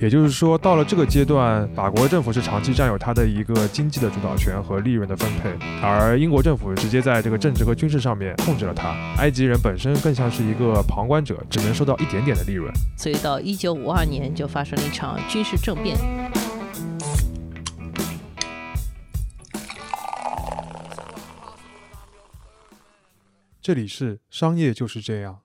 也就是说，到了这个阶段，法国政府是长期占有它的一个经济的主导权和利润的分配，而英国政府直接在这个政治和军事上面控制了它。埃及人本身更像是一个旁观者，只能收到一点点的利润。所以到一九五二年就发生了一场军事政变。这里是商业就是这样。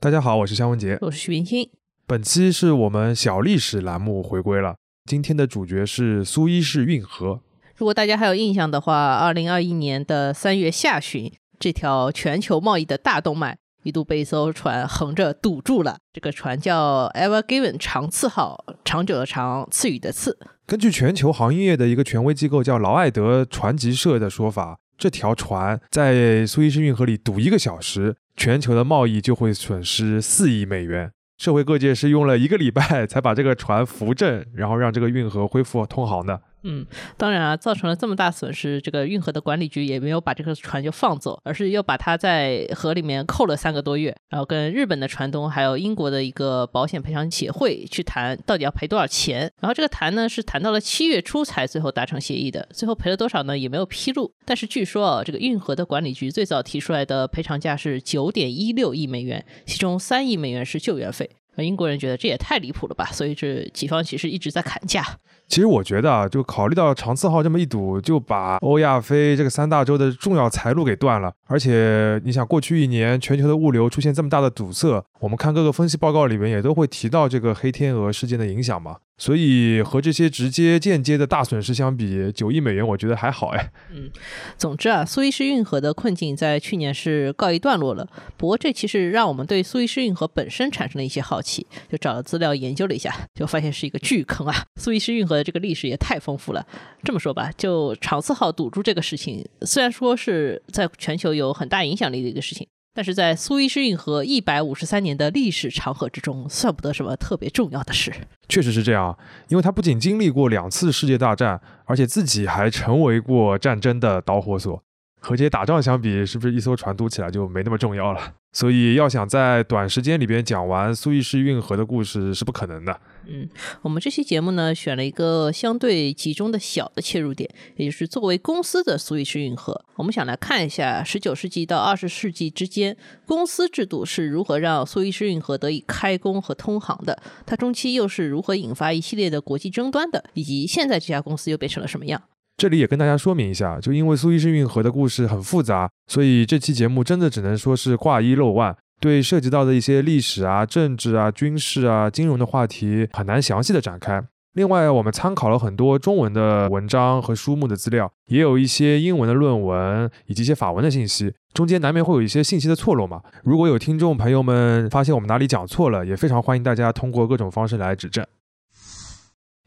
大家好，我是肖文杰，我是徐冰清。本期是我们小历史栏目回归了。今天的主角是苏伊士运河。如果大家还有印象的话，二零二一年的三月下旬，这条全球贸易的大动脉一度被一艘船横着堵住了。这个船叫 Ever Given 长次号，长久的长，赐予的赐。根据全球航运业的一个权威机构叫劳埃德船级社的说法。这条船在苏伊士运河里堵一个小时，全球的贸易就会损失四亿美元。社会各界是用了一个礼拜才把这个船扶正，然后让这个运河恢复通航的。嗯，当然啊，造成了这么大损失，这个运河的管理局也没有把这个船就放走，而是又把它在河里面扣了三个多月，然后跟日本的船东还有英国的一个保险赔偿协会去谈到底要赔多少钱。然后这个谈呢是谈到了七月初才最后达成协议的，最后赔了多少呢也没有披露。但是据说啊，这个运河的管理局最早提出来的赔偿价是九点一六亿美元，其中三亿美元是救援费。英国人觉得这也太离谱了吧，所以这几方其实一直在砍价。其实我觉得啊，就考虑到长次号这么一堵，就把欧亚非这个三大洲的重要财路给断了。而且你想，过去一年全球的物流出现这么大的堵塞，我们看各个分析报告里面也都会提到这个黑天鹅事件的影响嘛。所以和这些直接间接的大损失相比，九亿美元我觉得还好哎。嗯，总之啊，苏伊士运河的困境在去年是告一段落了。不过这其实让我们对苏伊士运河本身产生了一些好奇，就找了资料研究了一下，就发现是一个巨坑啊。苏伊士运河的这个历史也太丰富了。这么说吧，就长次号堵住这个事情，虽然说是在全球有很大影响力的一个事情。但是在苏伊士运河一百五十三年的历史长河之中，算不得什么特别重要的事。确实是这样，因为它不仅经历过两次世界大战，而且自己还成为过战争的导火索。和这些打仗相比，是不是一艘船堵起来就没那么重要了？所以要想在短时间里边讲完苏伊士运河的故事是不可能的。嗯，我们这期节目呢选了一个相对集中的小的切入点，也就是作为公司的苏伊士运河。我们想来看一下十九世纪到二十世纪之间，公司制度是如何让苏伊士运河得以开工和通航的，它中期又是如何引发一系列的国际争端的，以及现在这家公司又变成了什么样。这里也跟大家说明一下，就因为苏伊士运河的故事很复杂，所以这期节目真的只能说是挂一漏万，对涉及到的一些历史啊、政治啊、军事啊、金融的话题很难详细的展开。另外，我们参考了很多中文的文章和书目的资料，也有一些英文的论文以及一些法文的信息，中间难免会有一些信息的错漏嘛。如果有听众朋友们发现我们哪里讲错了，也非常欢迎大家通过各种方式来指正。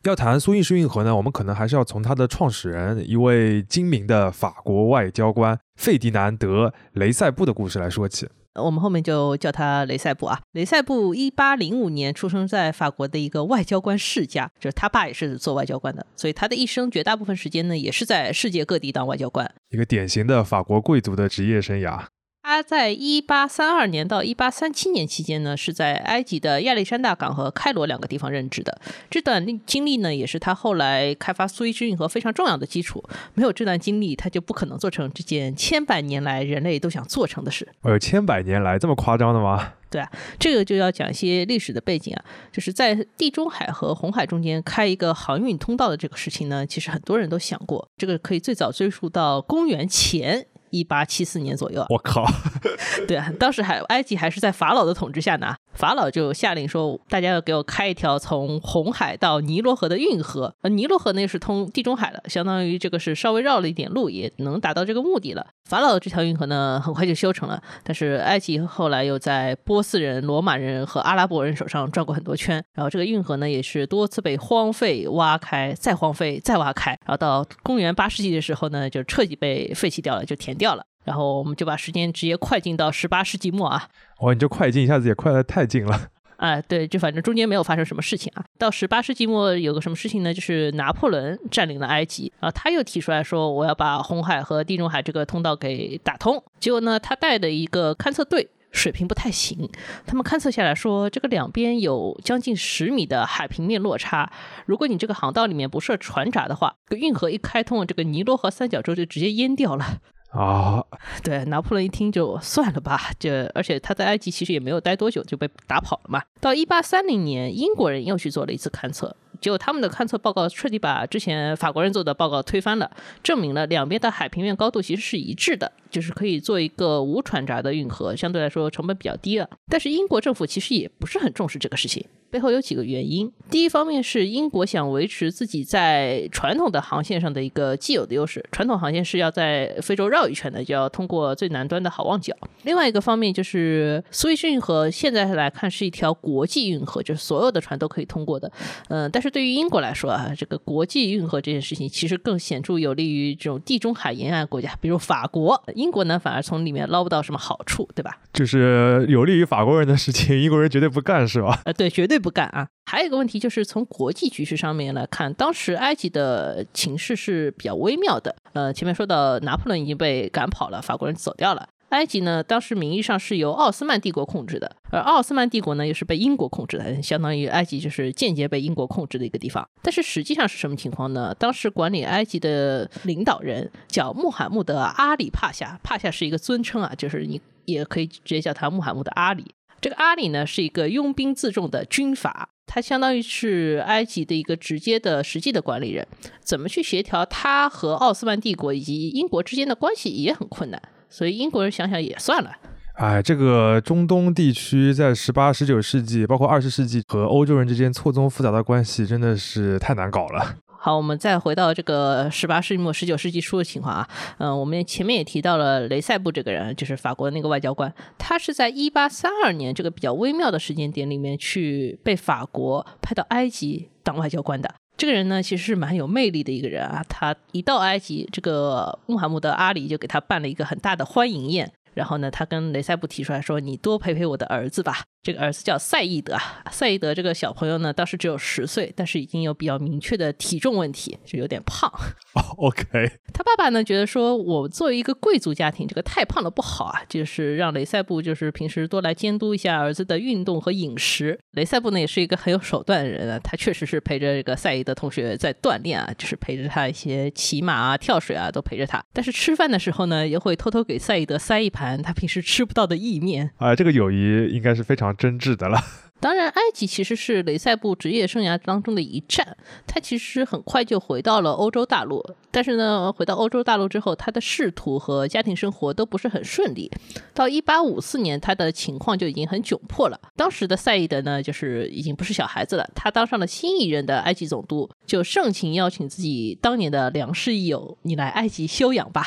要谈苏伊士运河呢，我们可能还是要从它的创始人，一位精明的法国外交官费迪南德·雷塞布的故事来说起。我们后面就叫他雷塞布啊。雷塞布一八零五年出生在法国的一个外交官世家，就是他爸也是做外交官的，所以他的一生绝大部分时间呢，也是在世界各地当外交官，一个典型的法国贵族的职业生涯。他在一八三二年到一八三七年期间呢，是在埃及的亚历山大港和开罗两个地方任职的。这段经历呢，也是他后来开发苏伊士运河非常重要的基础。没有这段经历，他就不可能做成这件千百年来人类都想做成的事。呃，千百年来这么夸张的吗？对啊，这个就要讲一些历史的背景啊。就是在地中海和红海中间开一个航运通道的这个事情呢，其实很多人都想过。这个可以最早追溯到公元前。一八七四年左右，我靠，对啊，当时还埃及还是在法老的统治下呢。法老就下令说，大家要给我开一条从红海到尼罗河的运河。呃，尼罗河那是通地中海的，相当于这个是稍微绕了一点路，也能达到这个目的了。法老的这条运河呢，很快就修成了。但是埃及后来又在波斯人、罗马人和阿拉伯人手上转过很多圈，然后这个运河呢，也是多次被荒废、挖开、再荒废、再挖开，然后到公元八世纪的时候呢，就彻底被废弃掉了，就填掉了。然后我们就把时间直接快进到十八世纪末啊！哇，你这快进一下子也快得太近了。哎，对，就反正中间没有发生什么事情啊。到十八世纪末有个什么事情呢？就是拿破仑占领了埃及啊，他又提出来说我要把红海和地中海这个通道给打通。结果呢，他带的一个勘测队水平不太行。他们勘测下来说，这个两边有将近十米的海平面落差。如果你这个航道里面不设船闸的话，这个运河一开通，这个尼罗河三角洲就直接淹掉了。啊，对，拿破仑一听就算了吧，这而且他在埃及其实也没有待多久就被打跑了嘛。到一八三零年，英国人又去做了一次勘测。结果他们的勘测报告彻底把之前法国人做的报告推翻了，证明了两边的海平面高度其实是一致的，就是可以做一个无船闸的运河，相对来说成本比较低了。但是英国政府其实也不是很重视这个事情，背后有几个原因。第一方面是英国想维持自己在传统的航线上的一个既有的优势，传统航线是要在非洲绕一圈的，就要通过最南端的好望角。另外一个方面就是苏伊士运河现在来看是一条国际运河，就是所有的船都可以通过的，嗯，但是。对于英国来说啊，这个国际运河这件事情其实更显著有利于这种地中海沿岸国家，比如法国。英国呢，反而从里面捞不到什么好处，对吧？就是有利于法国人的事情，英国人绝对不干，是吧？呃，对，绝对不干啊。还有一个问题就是从国际局势上面来看，当时埃及的情势是比较微妙的。呃，前面说到拿破仑已经被赶跑了，法国人走掉了。埃及呢，当时名义上是由奥斯曼帝国控制的，而奥斯曼帝国呢又是被英国控制的，相当于埃及就是间接被英国控制的一个地方。但是实际上是什么情况呢？当时管理埃及的领导人叫穆罕默德阿里帕夏，帕夏是一个尊称啊，就是你也可以直接叫他穆罕默德阿里。这个阿里呢是一个拥兵自重的军阀，他相当于是埃及的一个直接的实际的管理人。怎么去协调他和奥斯曼帝国以及英国之间的关系也很困难。所以英国人想想也算了，哎，这个中东地区在十八、十九世纪，包括二十世纪和欧洲人之间错综复杂的关系，真的是太难搞了。好，我们再回到这个十八世纪末、十九世纪初的情况啊，嗯，我们前面也提到了雷塞布这个人，就是法国的那个外交官，他是在一八三二年这个比较微妙的时间点里面去被法国派到埃及当外交官的。这个人呢，其实是蛮有魅力的一个人啊。他一到埃及，这个穆罕默德阿里就给他办了一个很大的欢迎宴。然后呢，他跟雷塞布提出来说：“你多陪陪我的儿子吧。”这个儿子叫赛义德啊，赛义德这个小朋友呢，当时只有十岁，但是已经有比较明确的体重问题，就有点胖。哦，OK。他爸爸呢觉得说，我作为一个贵族家庭，这个太胖了不好啊，就是让雷塞布就是平时多来监督一下儿子的运动和饮食。雷塞布呢也是一个很有手段的人啊，他确实是陪着这个赛义德同学在锻炼啊，就是陪着他一些骑马啊、跳水啊都陪着他。但是吃饭的时候呢，也会偷偷给赛义德塞一盘他平时吃不到的意面。啊，这个友谊应该是非常。真挚的了。当然，埃及其实是雷塞布职业生涯当中的一站。他其实很快就回到了欧洲大陆，但是呢，回到欧洲大陆之后，他的仕途和家庭生活都不是很顺利。到一八五四年，他的情况就已经很窘迫了。当时的赛义德呢，就是已经不是小孩子了。他当上了新一任的埃及总督，就盛情邀请自己当年的良师益友：“你来埃及休养吧。”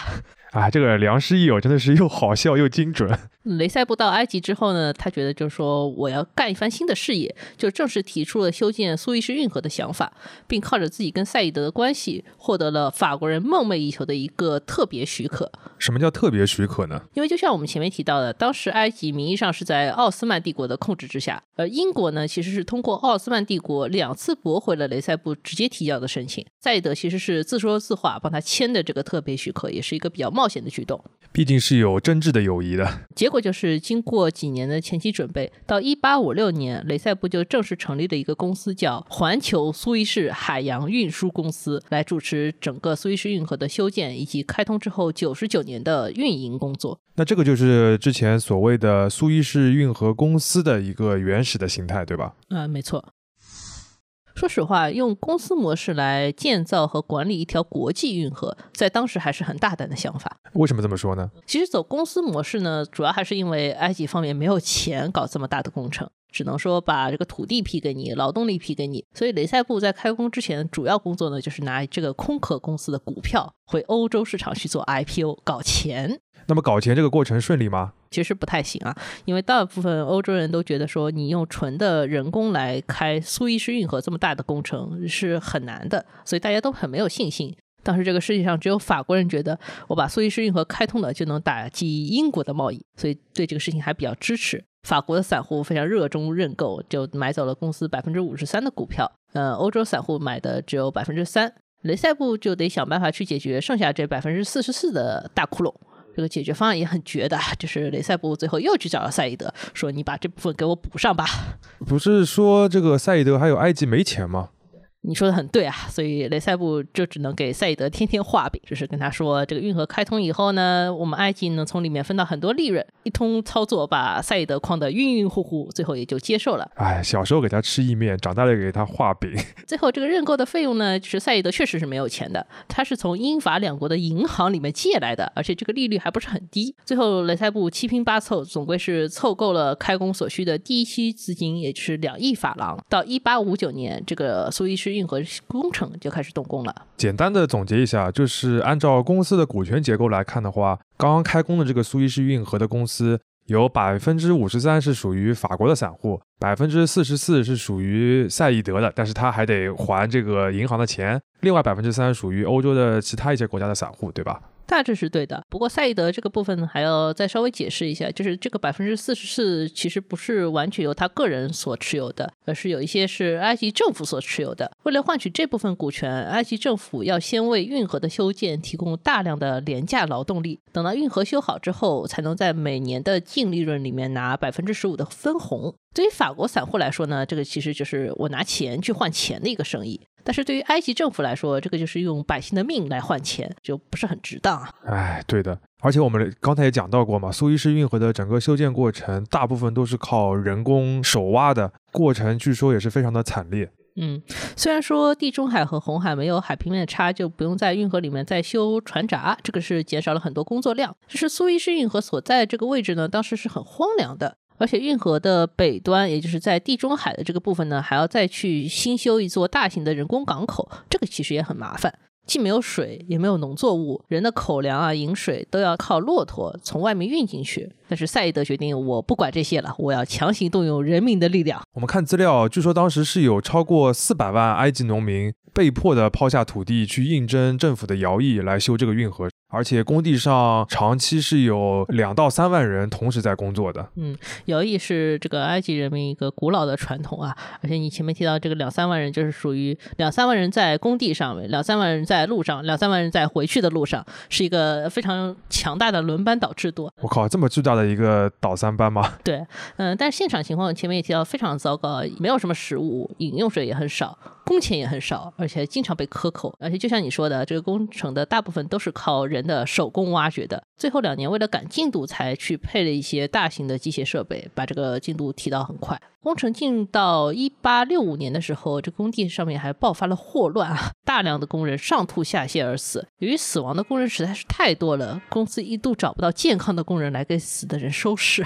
啊，这个良师益友真的是又好笑又精准。雷塞布到埃及之后呢，他觉得就是说我要干一番新的事业，就正式提出了修建苏伊士运河的想法，并靠着自己跟赛义德的关系，获得了法国人梦寐以求的一个特别许可。什么叫特别许可呢？因为就像我们前面提到的，当时埃及名义上是在奥斯曼帝国的控制之下，而英国呢其实是通过奥斯曼帝国两次驳回了雷塞布直接提交的申请。赛义德其实是自说自话帮他签的这个特别许可，也是一个比较冒险的举动。毕竟是有真挚的友谊的。结果就是经过几年的前期准备，到一八五六年，雷塞布就正式成立了一个公司，叫环球苏伊士海洋运输公司，来主持整个苏伊士运河的修建以及开通之后九十九年。的运营工作，那这个就是之前所谓的苏伊士运河公司的一个原始的形态，对吧？啊，没错。说实话，用公司模式来建造和管理一条国际运河，在当时还是很大胆的想法。为什么这么说呢？其实走公司模式呢，主要还是因为埃及方面没有钱搞这么大的工程，只能说把这个土地批给你，劳动力批给你。所以雷塞布在开工之前，主要工作呢就是拿这个空壳公司的股票回欧洲市场去做 IPO 搞钱。那么搞钱这个过程顺利吗？其实不太行啊，因为大部分欧洲人都觉得说，你用纯的人工来开苏伊士运河这么大的工程是很难的，所以大家都很没有信心。当时这个世界上只有法国人觉得，我把苏伊士运河开通了就能打击英国的贸易，所以对这个事情还比较支持。法国的散户非常热衷认购，就买走了公司百分之五十三的股票。呃，欧洲散户买的只有百分之三，雷塞布就得想办法去解决剩下这百分之四十四的大窟窿。这个解决方案也很绝的，就是雷塞布最后又去找了赛义德，说你把这部分给我补上吧。不是说这个赛义德还有埃及没钱吗？你说的很对啊，所以雷塞布就只能给赛义德天天画饼，就是跟他说，这个运河开通以后呢，我们埃及能从里面分到很多利润，一通操作把赛义德框得晕晕乎乎，最后也就接受了。哎，小时候给他吃意面，长大了给他画饼。最后这个认购的费用呢，就是赛义德确实是没有钱的，他是从英法两国的银行里面借来的，而且这个利率还不是很低。最后雷塞布七拼八凑，总归是凑够了开工所需的第一期资金，也就是两亿法郎。到一八五九年，这个苏伊士运河工程就开始动工了。简单的总结一下，就是按照公司的股权结构来看的话，刚刚开工的这个苏伊士运河的公司，有百分之五十三是属于法国的散户，百分之四十四是属于赛义德的，但是他还得还这个银行的钱，另外百分之三属于欧洲的其他一些国家的散户，对吧？大致是对的，不过赛义德这个部分，还要再稍微解释一下，就是这个百分之四十四其实不是完全由他个人所持有的，而是有一些是埃及政府所持有的。为了换取这部分股权，埃及政府要先为运河的修建提供大量的廉价劳动力，等到运河修好之后，才能在每年的净利润里面拿百分之十五的分红。对于法国散户来说呢，这个其实就是我拿钱去换钱的一个生意。但是对于埃及政府来说，这个就是用百姓的命来换钱，就不是很值当啊。哎，对的，而且我们刚才也讲到过嘛，苏伊士运河的整个修建过程，大部分都是靠人工手挖的，过程据说也是非常的惨烈。嗯，虽然说地中海和红海没有海平面差，就不用在运河里面再修船闸，这个是减少了很多工作量。就是苏伊士运河所在这个位置呢，当时是很荒凉的。而且运河的北端，也就是在地中海的这个部分呢，还要再去新修一座大型的人工港口，这个其实也很麻烦，既没有水，也没有农作物，人的口粮啊、饮水都要靠骆驼从外面运进去。但是赛义德决定，我不管这些了，我要强行动用人民的力量。我们看资料，据说当时是有超过四百万埃及农民被迫的抛下土地，去应征政府的徭役来修这个运河。而且工地上长期是有两到三万人同时在工作的。嗯，徭役是这个埃及人民一个古老的传统啊。而且你前面提到这个两三万人，就是属于两三万人在工地上，两三万人在路上，两三万人在回去的路上，是一个非常强大的轮班倒制度。我靠，这么巨大的一个倒三班吗？对，嗯，但是现场情况前面也提到非常糟糕，没有什么食物，饮用水也很少。工钱也很少，而且经常被克扣，而且就像你说的，这个工程的大部分都是靠人的手工挖掘的。最后两年为了赶进度，才去配了一些大型的机械设备，把这个进度提到很快。工程进到一八六五年的时候，这工地上面还爆发了霍乱啊，大量的工人上吐下泻而死。由于死亡的工人实在是太多了，公司一度找不到健康的工人来给死的人收尸。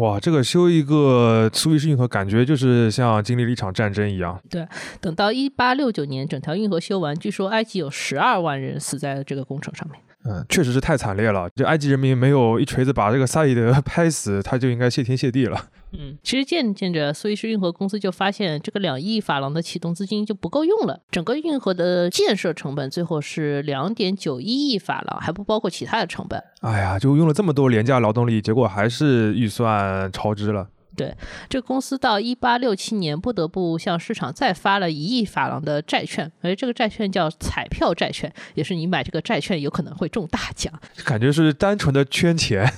哇，这个修一个苏伊士运河，感觉就是像经历了一场战争一样。对，等到一八六九年整条运河修完，据说埃及有十二万人死在了这个工程上面。嗯，确实是太惨烈了。就埃及人民没有一锤子把这个萨义德 拍死，他就应该谢天谢地了。嗯，其实渐渐着，苏伊士运河公司就发现这个两亿法郎的启动资金就不够用了。整个运河的建设成本最后是两点九一亿法郎，还不包括其他的成本。哎呀，就用了这么多廉价劳动力，结果还是预算超支了。对，这个公司到一八六七年不得不向市场再发了一亿法郎的债券，而这个债券叫彩票债券，也是你买这个债券有可能会中大奖，感觉是单纯的圈钱。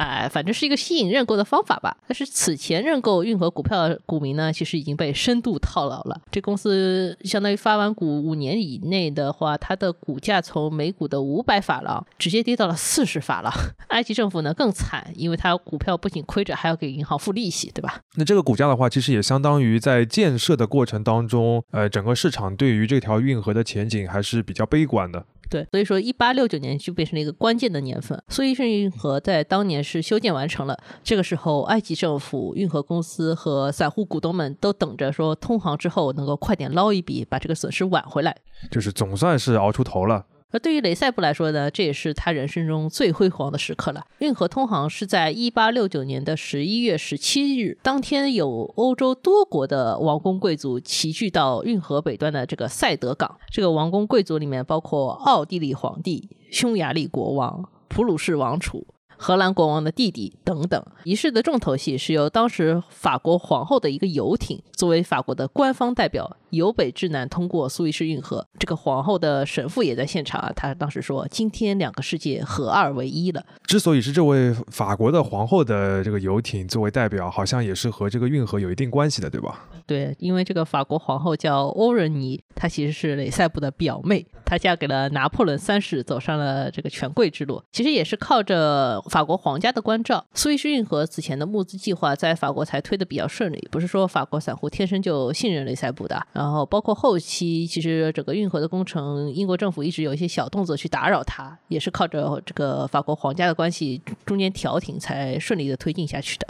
哎，反正是一个吸引认购的方法吧。但是此前认购运河股票的股民呢，其实已经被深度套牢了。这公司相当于发完股五年以内的话，它的股价从每股的五百法郎直接跌到了四十法郎。埃及政府呢更惨，因为它股票不仅亏着，还要给银行付利息，对吧？那这个股价的话，其实也相当于在建设的过程当中，呃，整个市场对于这条运河的前景还是比较悲观的。对，所以说一八六九年就变成了一个关键的年份。苏伊士运河在当年是修建完成了，这个时候埃及政府、运河公司和散户股东们都等着说通航之后能够快点捞一笔，把这个损失挽回来。就是总算是熬出头了。而对于雷塞布来说呢，这也是他人生中最辉煌的时刻了。运河通航是在一八六九年的十一月十七日，当天有欧洲多国的王公贵族齐聚到运河北端的这个塞德港。这个王公贵族里面包括奥地利皇帝、匈牙利国王、普鲁士王储。荷兰国王的弟弟等等，仪式的重头戏是由当时法国皇后的一个游艇作为法国的官方代表由北至南通过苏伊士运河。这个皇后的神父也在现场啊，他当时说：“今天两个世界合二为一了。”之所以是这位法国的皇后的这个游艇作为代表，好像也是和这个运河有一定关系的，对吧？对，因为这个法国皇后叫欧仁妮，她其实是雷塞布的表妹，她嫁给了拿破仑三世，走上了这个权贵之路。其实也是靠着法国皇家的关照，苏伊士运河此前的募资计划在法国才推得比较顺利。不是说法国散户天生就信任雷塞布的，然后包括后期，其实整个运河的工程，英国政府一直有一些小动作去打扰他，也是靠着这个法国皇家的关系中间调停，才顺利的推进下去的。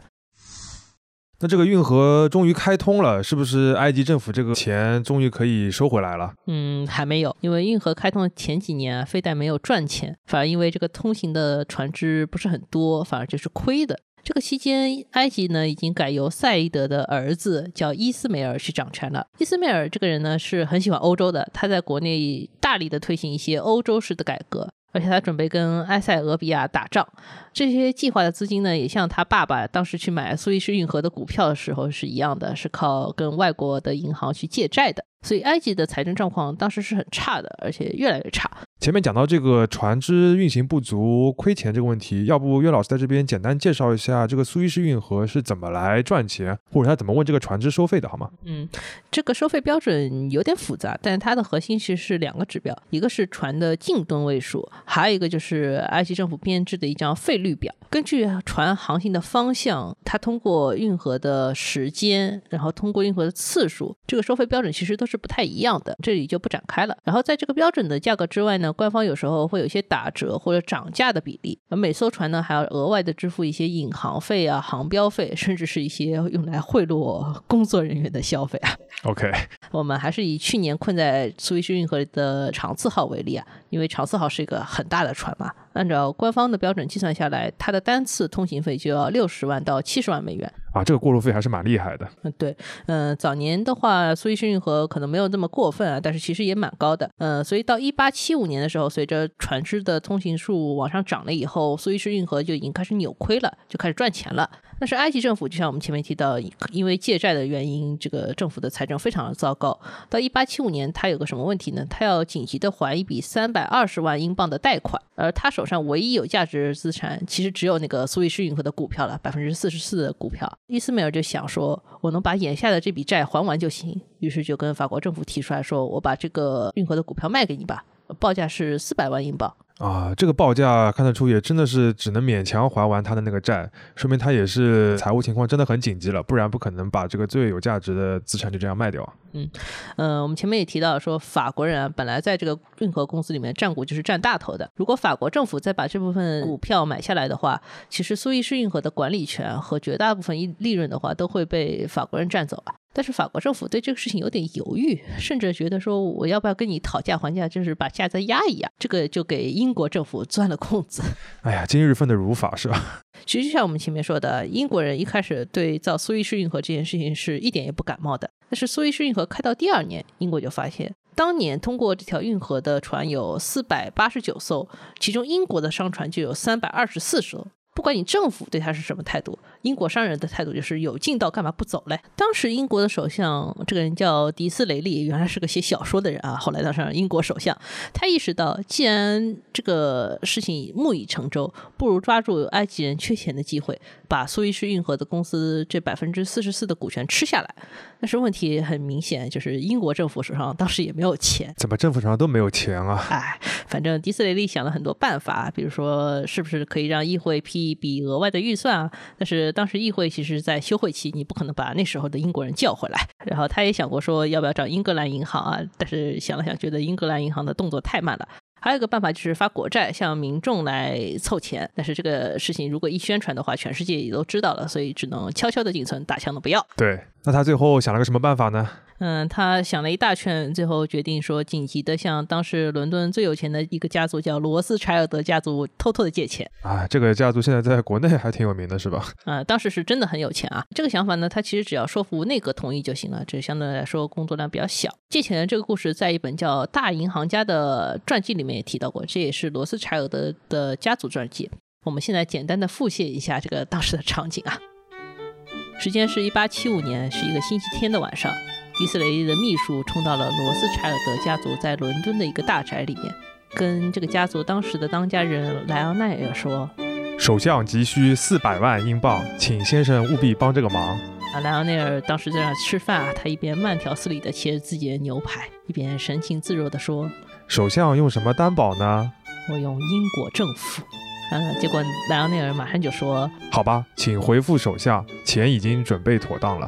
那这个运河终于开通了，是不是埃及政府这个钱终于可以收回来了？嗯，还没有，因为运河开通的前几年啊，非但没有赚钱，反而因为这个通行的船只不是很多，反而就是亏的。这个期间，埃及呢已经改由赛义德的儿子叫伊斯梅尔去掌权了。伊斯梅尔这个人呢是很喜欢欧洲的，他在国内大力的推行一些欧洲式的改革。而且他准备跟埃塞俄比亚打仗，这些计划的资金呢，也像他爸爸当时去买苏伊士运河的股票的时候是一样的，是靠跟外国的银行去借债的。所以埃及的财政状况当时是很差的，而且越来越差。前面讲到这个船只运行不足、亏钱这个问题，要不岳老师在这边简单介绍一下这个苏伊士运河是怎么来赚钱，或者他怎么问这个船只收费的，好吗？嗯，这个收费标准有点复杂，但它的核心其实是两个指标，一个是船的净吨位数，还有一个就是埃及政府编制的一张费率表。根据船航行的方向，它通过运河的时间，然后通过运河的次数，这个收费标准其实都是不太一样的，这里就不展开了。然后在这个标准的价格之外呢？官方有时候会有一些打折或者涨价的比例，而每艘船呢还要额外的支付一些引航费啊、航标费，甚至是一些用来贿赂工作人员的消费啊。OK，我们还是以去年困在苏伊士运河的长次号为例啊，因为长次号是一个很大的船嘛。按照官方的标准计算下来，它的单次通行费就要六十万到七十万美元啊，这个过路费还是蛮厉害的。嗯，对，嗯，早年的话，苏伊士运河可能没有那么过分啊，但是其实也蛮高的。嗯，所以到一八七五年的时候，随着船只的通行数往上涨了以后，苏伊士运河就已经开始扭亏了，就开始赚钱了。但是埃及政府就像我们前面提到，因为借债的原因，这个政府的财政非常的糟糕。到一八七五年，他有个什么问题呢？他要紧急的还一笔三百二十万英镑的贷款，而他手上唯一有价值资产，其实只有那个苏伊士运河的股票了，百分之四十四的股票。伊斯梅尔就想说，我能把眼下的这笔债还完就行，于是就跟法国政府提出来说，我把这个运河的股票卖给你吧，报价是四百万英镑。啊，这个报价看得出也真的是只能勉强还完他的那个债，说明他也是财务情况真的很紧急了，不然不可能把这个最有价值的资产就这样卖掉。嗯，呃，我们前面也提到说，法国人本来在这个运河公司里面占股就是占大头的，如果法国政府再把这部分股票买下来的话，其实苏伊士运河的管理权和绝大部分利利润的话都会被法国人占走了。但是法国政府对这个事情有点犹豫，甚至觉得说我要不要跟你讨价还价，就是把价再压一压，这个就给英国政府钻了空子。哎呀，今日份的如法是吧？其实就像我们前面说的，英国人一开始对造苏伊士运河这件事情是一点也不感冒的。但是苏伊士运河开到第二年，英国就发现，当年通过这条运河的船有四百八十九艘，其中英国的商船就有三百二十四艘。不管你政府对他是什么态度，英国商人的态度就是有劲道干嘛不走嘞？当时英国的首相这个人叫迪斯雷利，原来是个写小说的人啊，后来当上英国首相。他意识到，既然这个事情木已成舟，不如抓住埃及人缺钱的机会，把苏伊士运河的公司这百分之四十四的股权吃下来。但是问题很明显，就是英国政府手上当时也没有钱。怎么政府手上都没有钱啊？哎，反正迪斯雷利想了很多办法，比如说是不是可以让议会批。一笔额外的预算啊，但是当时议会其实在休会期，你不可能把那时候的英国人叫回来。然后他也想过说要不要找英格兰银行啊，但是想了想，觉得英格兰银行的动作太慢了。还有一个办法就是发国债向民众来凑钱，但是这个事情如果一宣传的话，全世界也都知道了，所以只能悄悄的进村，打枪的不要。对，那他最后想了个什么办法呢？嗯，他想了一大圈，最后决定说紧急的向当时伦敦最有钱的一个家族叫罗斯柴尔德家族偷偷的借钱。啊，这个家族现在在国内还挺有名的，是吧？啊，当时是真的很有钱啊。这个想法呢，他其实只要说服内阁同意就行了，这相对来说工作量比较小。借钱的这个故事在一本叫《大银行家》的传记里面也提到过，这也是罗斯柴尔德的家族传记。我们现在简单的复现一下这个当时的场景啊。时间是一八七五年，是一个星期天的晚上。迪斯雷的秘书冲到了罗斯柴尔德家族在伦敦的一个大宅里面，跟这个家族当时的当家人莱昂奈尔说：“首相急需四百万英镑，请先生务必帮这个忙。”啊，莱昂内尔当时在那吃饭啊，他一边慢条斯理地切着自己的牛排，一边神情自若地说：“首相用什么担保呢？我用英国政府。”嗯，结果莱昂内尔马上就说：“好吧，请回复首相，钱已经准备妥当了。”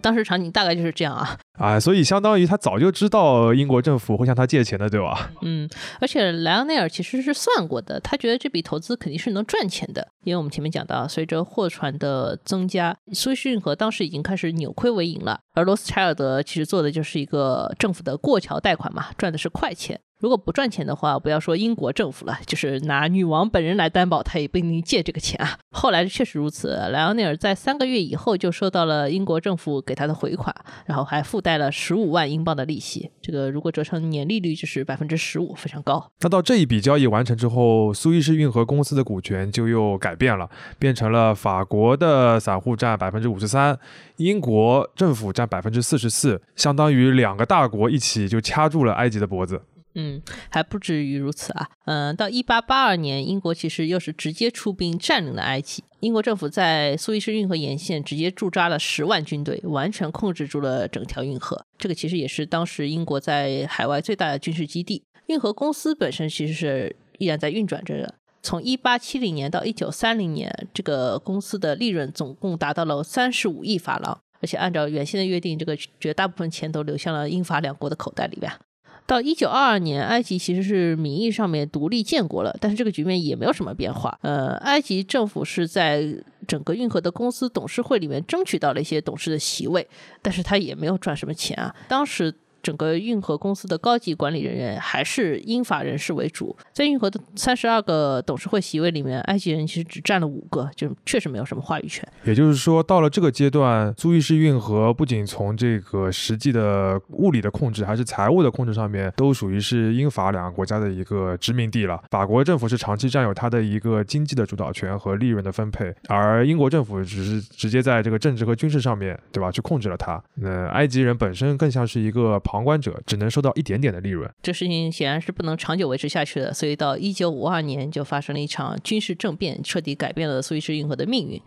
当时场景大概就是这样啊，啊，所以相当于他早就知道英国政府会向他借钱的，对吧？嗯，而且莱昂内尔其实是算过的，他觉得这笔投资肯定是能赚钱的，因为我们前面讲到，随着货船的增加，苏伊士运河当时已经开始扭亏为盈了，而罗斯柴尔德其实做的就是一个政府的过桥贷款嘛，赚的是快钱。如果不赚钱的话，不要说英国政府了，就是拿女王本人来担保，他也不一定借这个钱啊。后来确实如此，莱昂内尔在三个月以后就收到了英国政府给他的回款，然后还附带了十五万英镑的利息。这个如果折成年利率就是百分之十五，非常高。那到这一笔交易完成之后，苏伊士运河公司的股权就又改变了，变成了法国的散户占百分之五十三，英国政府占百分之四十四，相当于两个大国一起就掐住了埃及的脖子。嗯，还不至于如此啊。嗯，到一八八二年，英国其实又是直接出兵占领了埃及。英国政府在苏伊士运河沿线直接驻扎了十万军队，完全控制住了整条运河。这个其实也是当时英国在海外最大的军事基地。运河公司本身其实是依然在运转着的。从一八七零年到一九三零年，这个公司的利润总共达到了三十五亿法郎，而且按照原先的约定，这个绝大部分钱都流向了英法两国的口袋里边。到一九二二年，埃及其实是名义上面独立建国了，但是这个局面也没有什么变化。呃，埃及政府是在整个运河的公司董事会里面争取到了一些董事的席位，但是他也没有赚什么钱啊。当时。整个运河公司的高级管理人员还是英法人士为主，在运河的三十二个董事会席位里面，埃及人其实只占了五个，就确实没有什么话语权。也就是说，到了这个阶段，苏伊士运河不仅从这个实际的物理的控制，还是财务的控制上面，都属于是英法两个国家的一个殖民地了。法国政府是长期占有它的一个经济的主导权和利润的分配，而英国政府只是直接在这个政治和军事上面对吧，去控制了它。那埃及人本身更像是一个。旁观者只能收到一点点的利润，这事情显然是不能长久维持下去的，所以到一九五二年就发生了一场军事政变，彻底改变了苏伊士运河的命运。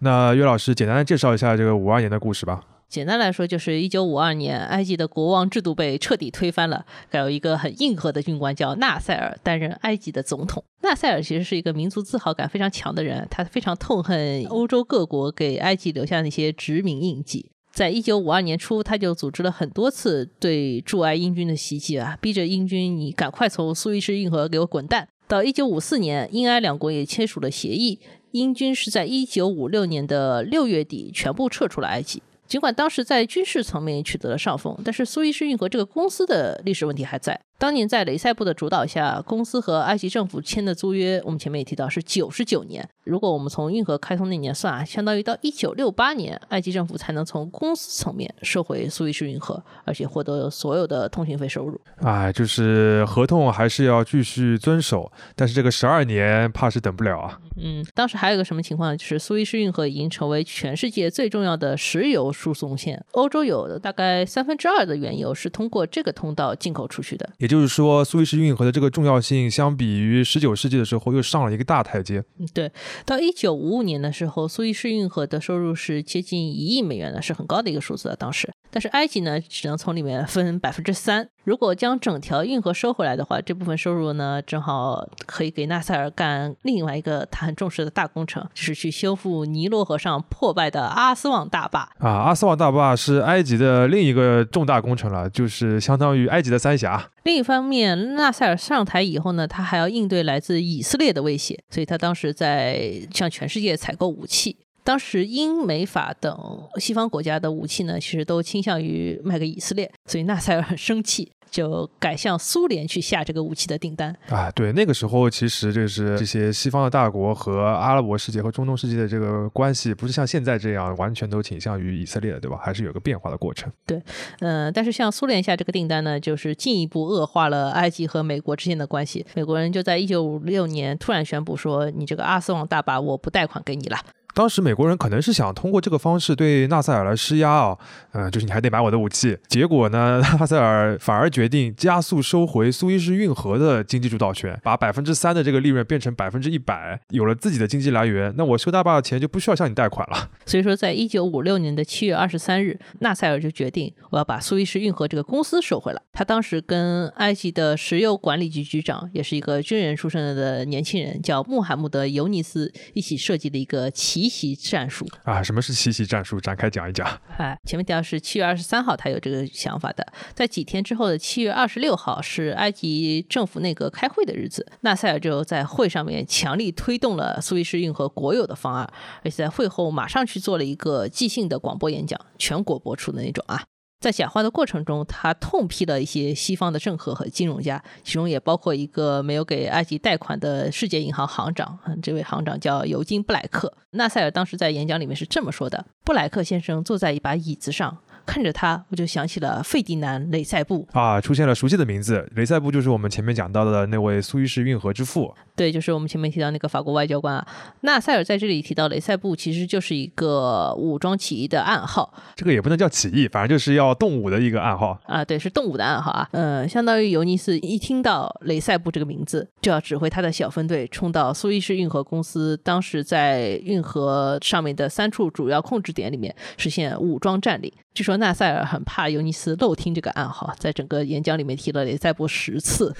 那岳老师简单的介绍一下这个五二年的故事吧。简单来说，就是一九五二年，埃及的国王制度被彻底推翻了，改由一个很硬核的军官叫纳赛尔担任埃及的总统。纳赛尔其实是一个民族自豪感非常强的人，他非常痛恨欧洲各国给埃及留下那些殖民印记。在一九五二年初，他就组织了很多次对驻埃英军的袭击啊，逼着英军你赶快从苏伊士运河给我滚蛋。到一九五四年，英埃两国也签署了协议，英军是在一九五六年的六月底全部撤出了埃及。尽管当时在军事层面取得了上风，但是苏伊士运河这个公司的历史问题还在。当年在雷塞布的主导下，公司和埃及政府签的租约，我们前面也提到是九十九年。如果我们从运河开通那年算啊，相当于到一九六八年，埃及政府才能从公司层面收回苏伊士运河，而且获得所有的通行费收入。哎，就是合同还是要继续遵守，但是这个十二年怕是等不了啊。嗯，当时还有个什么情况呢？就是苏伊士运河已经成为全世界最重要的石油输送线，欧洲有大概三分之二的原油是通过这个通道进口出去的。也就是说，苏伊士运河的这个重要性，相比于十九世纪的时候，又上了一个大台阶。嗯，对。到一九五五年的时候，苏伊士运河的收入是接近一亿美元的，是很高的一个数字。当时，但是埃及呢，只能从里面分百分之三。如果将整条运河收回来的话，这部分收入呢，正好可以给纳赛尔干另外一个他很重视的大工程，就是去修复尼罗河上破败的阿斯旺大坝。啊，阿斯旺大坝是埃及的另一个重大工程了，就是相当于埃及的三峡。另一方面，纳赛尔上台以后呢，他还要应对来自以色列的威胁，所以他当时在向全世界采购武器。当时英美法等西方国家的武器呢，其实都倾向于卖给以色列，所以纳赛尔很生气。就改向苏联去下这个武器的订单啊！对，那个时候其实就是这些西方的大国和阿拉伯世界和中东世界的这个关系，不是像现在这样完全都倾向于以色列的，对吧？还是有个变化的过程。对，嗯，但是像苏联下这个订单呢，就是进一步恶化了埃及和美国之间的关系。美国人就在一九五六年突然宣布说：“你这个阿斯旺大坝我不贷款给你了。”当时美国人可能是想通过这个方式对纳赛尔来施压啊，嗯，就是你还得买我的武器。结果呢，纳赛尔反而决定加速收回苏伊士运河的经济主导权，把百分之三的这个利润变成百分之一百，有了自己的经济来源，那我修大坝的钱就不需要向你贷款了。所以说，在一九五六年的七月二十三日，纳赛尔就决定我要把苏伊士运河这个公司收回来。他当时跟埃及的石油管理局局长，也是一个军人出身的年轻人，叫穆罕默德·尤尼斯，一起设计了一个奇奇袭战术。啊，什么是奇袭战术？展开讲一讲。哎，前面提到是七月二十三号，他有这个想法的。在几天之后的七月二十六号，是埃及政府内阁开会的日子，纳赛尔就在会上面强力推动了苏伊士运河国有的方案，而且在会后马上去做了一个即兴的广播演讲，全国播出的那种啊。在讲话的过程中，他痛批了一些西方的政客和金融家，其中也包括一个没有给埃及贷款的世界银行行长。这位行长叫尤金·布莱克。纳赛尔当时在演讲里面是这么说的：“布莱克先生坐在一把椅子上。”看着他，我就想起了费迪南·雷塞布啊，出现了熟悉的名字。雷塞布就是我们前面讲到的那位苏伊士运河之父。对，就是我们前面提到那个法国外交官啊。纳赛尔在这里提到雷塞布，其实就是一个武装起义的暗号。这个也不能叫起义，反正就是要动武的一个暗号啊。对，是动武的暗号啊。嗯，相当于尤尼斯一听到雷塞布这个名字，就要指挥他的小分队冲到苏伊士运河公司当时在运河上面的三处主要控制点里面，实现武装占领。据说纳赛尔很怕尤尼斯漏听这个暗号，在整个演讲里面提了得再播十次。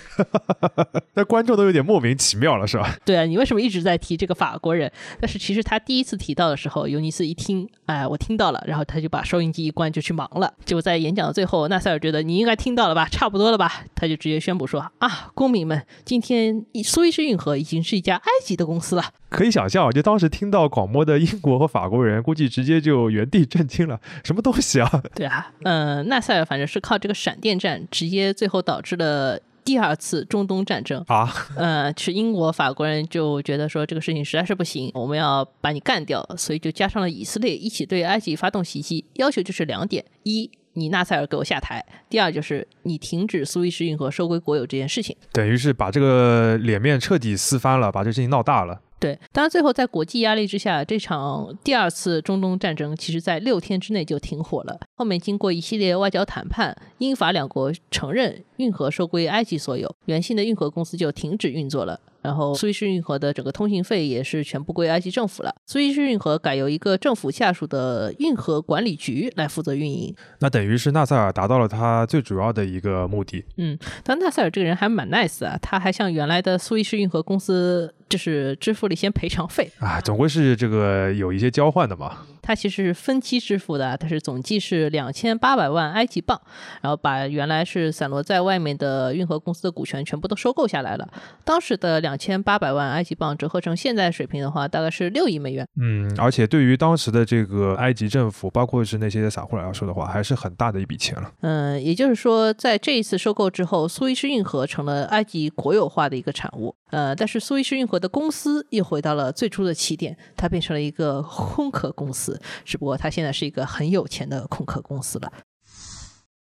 那观众都有点莫名其妙了，是吧？对啊，你为什么一直在提这个法国人？但是其实他第一次提到的时候，尤尼斯一听，哎，我听到了，然后他就把收音机一关就去忙了。结果在演讲的最后，纳赛尔觉得你应该听到了吧，差不多了吧，他就直接宣布说：啊，公民们，今天苏伊士运河已经是一家埃及的公司了。可以想象，就当时听到广播的英国和法国人，估计直接就原地震惊了，什么东西啊？对啊，嗯，纳赛尔反正是靠这个闪电战，直接最后导致了第二次中东战争啊。嗯，是英国、法国人就觉得说这个事情实在是不行，我们要把你干掉，所以就加上了以色列一起对埃及发动袭击，要求就是两点：一，你纳赛尔给我下台；第二，就是你停止苏伊士运河收归国有这件事情。等于是把这个脸面彻底撕翻了，把这事情闹大了。对，当然最后在国际压力之下，这场第二次中东战争其实在六天之内就停火了。后面经过一系列外交谈判，英法两国承认运河收归埃及所有，原先的运河公司就停止运作了。然后苏伊士运河的整个通行费也是全部归埃及政府了。苏伊士运河改由一个政府下属的运河管理局来负责运营。那等于是纳赛尔达到了他最主要的一个目的。嗯，但纳赛尔这个人还蛮 nice 啊，他还向原来的苏伊士运河公司就是支付了一些赔偿费啊，总归是这个有一些交换的嘛。它其实是分期支付的，但是总计是两千八百万埃及镑，然后把原来是散落在外面的运河公司的股权全部都收购下来了。当时的两千八百万埃及镑折合成现在水平的话，大概是六亿美元。嗯，而且对于当时的这个埃及政府，包括是那些散户来说的话，还是很大的一笔钱了。嗯，也就是说，在这一次收购之后，苏伊士运河成了埃及国有化的一个产物。呃，但是苏伊士运河的公司又回到了最初的起点，它变成了一个空壳公司。只不过它现在是一个很有钱的空壳公司了。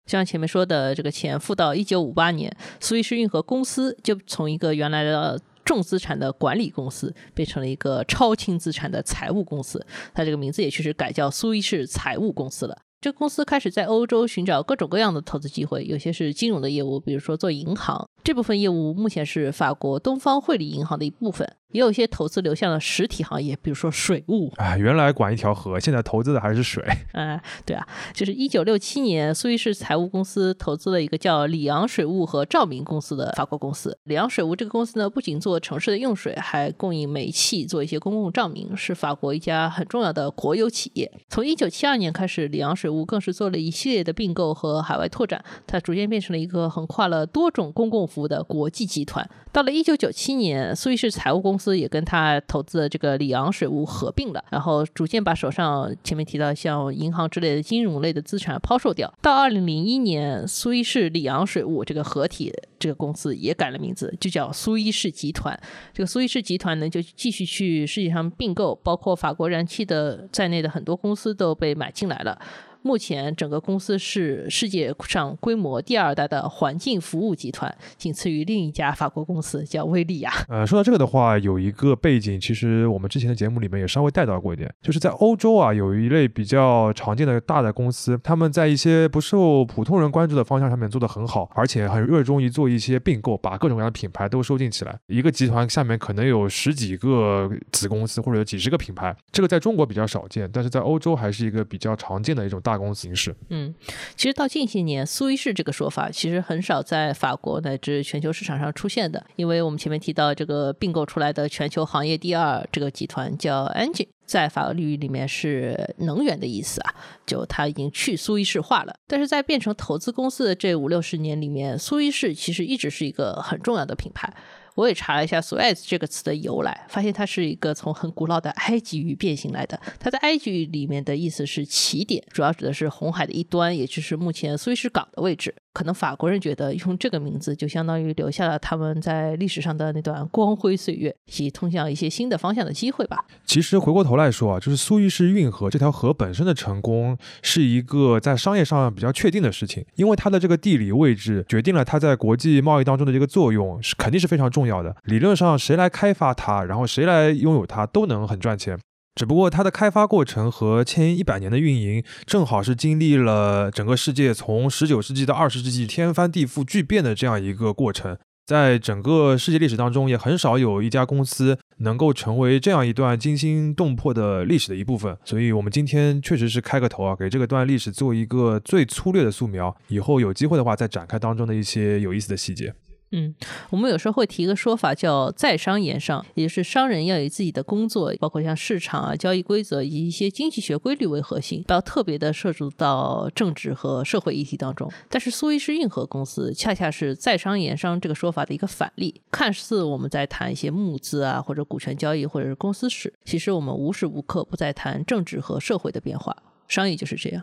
像前面说的，这个钱付到一九五八年，苏伊士运河公司就从一个原来的重资产的管理公司，变成了一个超轻资产的财务公司。它这个名字也确实改叫苏伊士财务公司了。这公司开始在欧洲寻找各种各样的投资机会，有些是金融的业务，比如说做银行。这部分业务目前是法国东方汇理银行的一部分。也有一些投资流向了实体行业，比如说水务。啊，原来管一条河，现在投资的还是水。哎，对啊，就是一九六七年，苏伊士财务公司投资了一个叫里昂水务和照明公司的法国公司。里昂水务这个公司呢，不仅做城市的用水，还供应煤气，做一些公共照明，是法国一家很重要的国有企业。从一九七二年开始，里昂水务更是做了一系列的并购和海外拓展，它逐渐变成了一个横跨了多种公共服务的国际集团。到了一九九七年，苏伊士财务公公司也跟他投资的这个里昂水务合并了，然后逐渐把手上前面提到像银行之类的金融类的资产抛售掉。到二零零一年，苏伊士里昂水务这个合体这个公司也改了名字，就叫苏伊士集团。这个苏伊士集团呢，就继续去世界上并购，包括法国燃气的在内的很多公司都被买进来了。目前整个公司是世界上规模第二大的环境服务集团，仅次于另一家法国公司叫威利亚。呃，说到这个的话，有一个背景，其实我们之前的节目里面也稍微带到过一点，就是在欧洲啊，有一类比较常见的大的公司，他们在一些不受普通人关注的方向上面做得很好，而且很热衷于做一些并购，把各种各样的品牌都收进起来。一个集团下面可能有十几个子公司或者有几十个品牌，这个在中国比较少见，但是在欧洲还是一个比较常见的一种大公司形式。嗯，其实到近些年，苏伊士这个说法其实很少在法国乃至全球市场上出现的，因为我们前面提到这个并购出来的全球行业第二这个集团叫 Engine，在法律里面是能源的意思啊，就它已经去苏伊士化了。但是在变成投资公司的这五六十年里面，苏伊士其实一直是一个很重要的品牌。我也查了一下 Suez 这个词的由来，发现它是一个从很古老的埃及语变形来的。它在埃及语里面的意思是起点，主要指的是红海的一端，也就是目前苏伊士港的位置。可能法国人觉得用这个名字就相当于留下了他们在历史上的那段光辉岁月，以及通向一些新的方向的机会吧。其实回过头来说啊，就是苏伊士运河这条河本身的成功是一个在商业上比较确定的事情，因为它的这个地理位置决定了它在国际贸易当中的这个作用是肯定是非常重要的。理论上谁来开发它，然后谁来拥有它都能很赚钱。只不过它的开发过程和千一百年的运营，正好是经历了整个世界从十九世纪到二十世纪天翻地覆巨变的这样一个过程。在整个世界历史当中，也很少有一家公司能够成为这样一段惊心动魄的历史的一部分。所以，我们今天确实是开个头啊，给这个段历史做一个最粗略的素描。以后有机会的话，再展开当中的一些有意思的细节。嗯，我们有时候会提一个说法叫“在商言商”，也就是商人要以自己的工作，包括像市场啊、交易规则以及一些经济学规律为核心，不要特别的涉足到政治和社会议题当中。但是苏伊士运河公司恰恰是在商言商这个说法的一个反例。看似我们在谈一些募资啊，或者股权交易，或者是公司史，其实我们无时无刻不在谈政治和社会的变化。商业就是这样。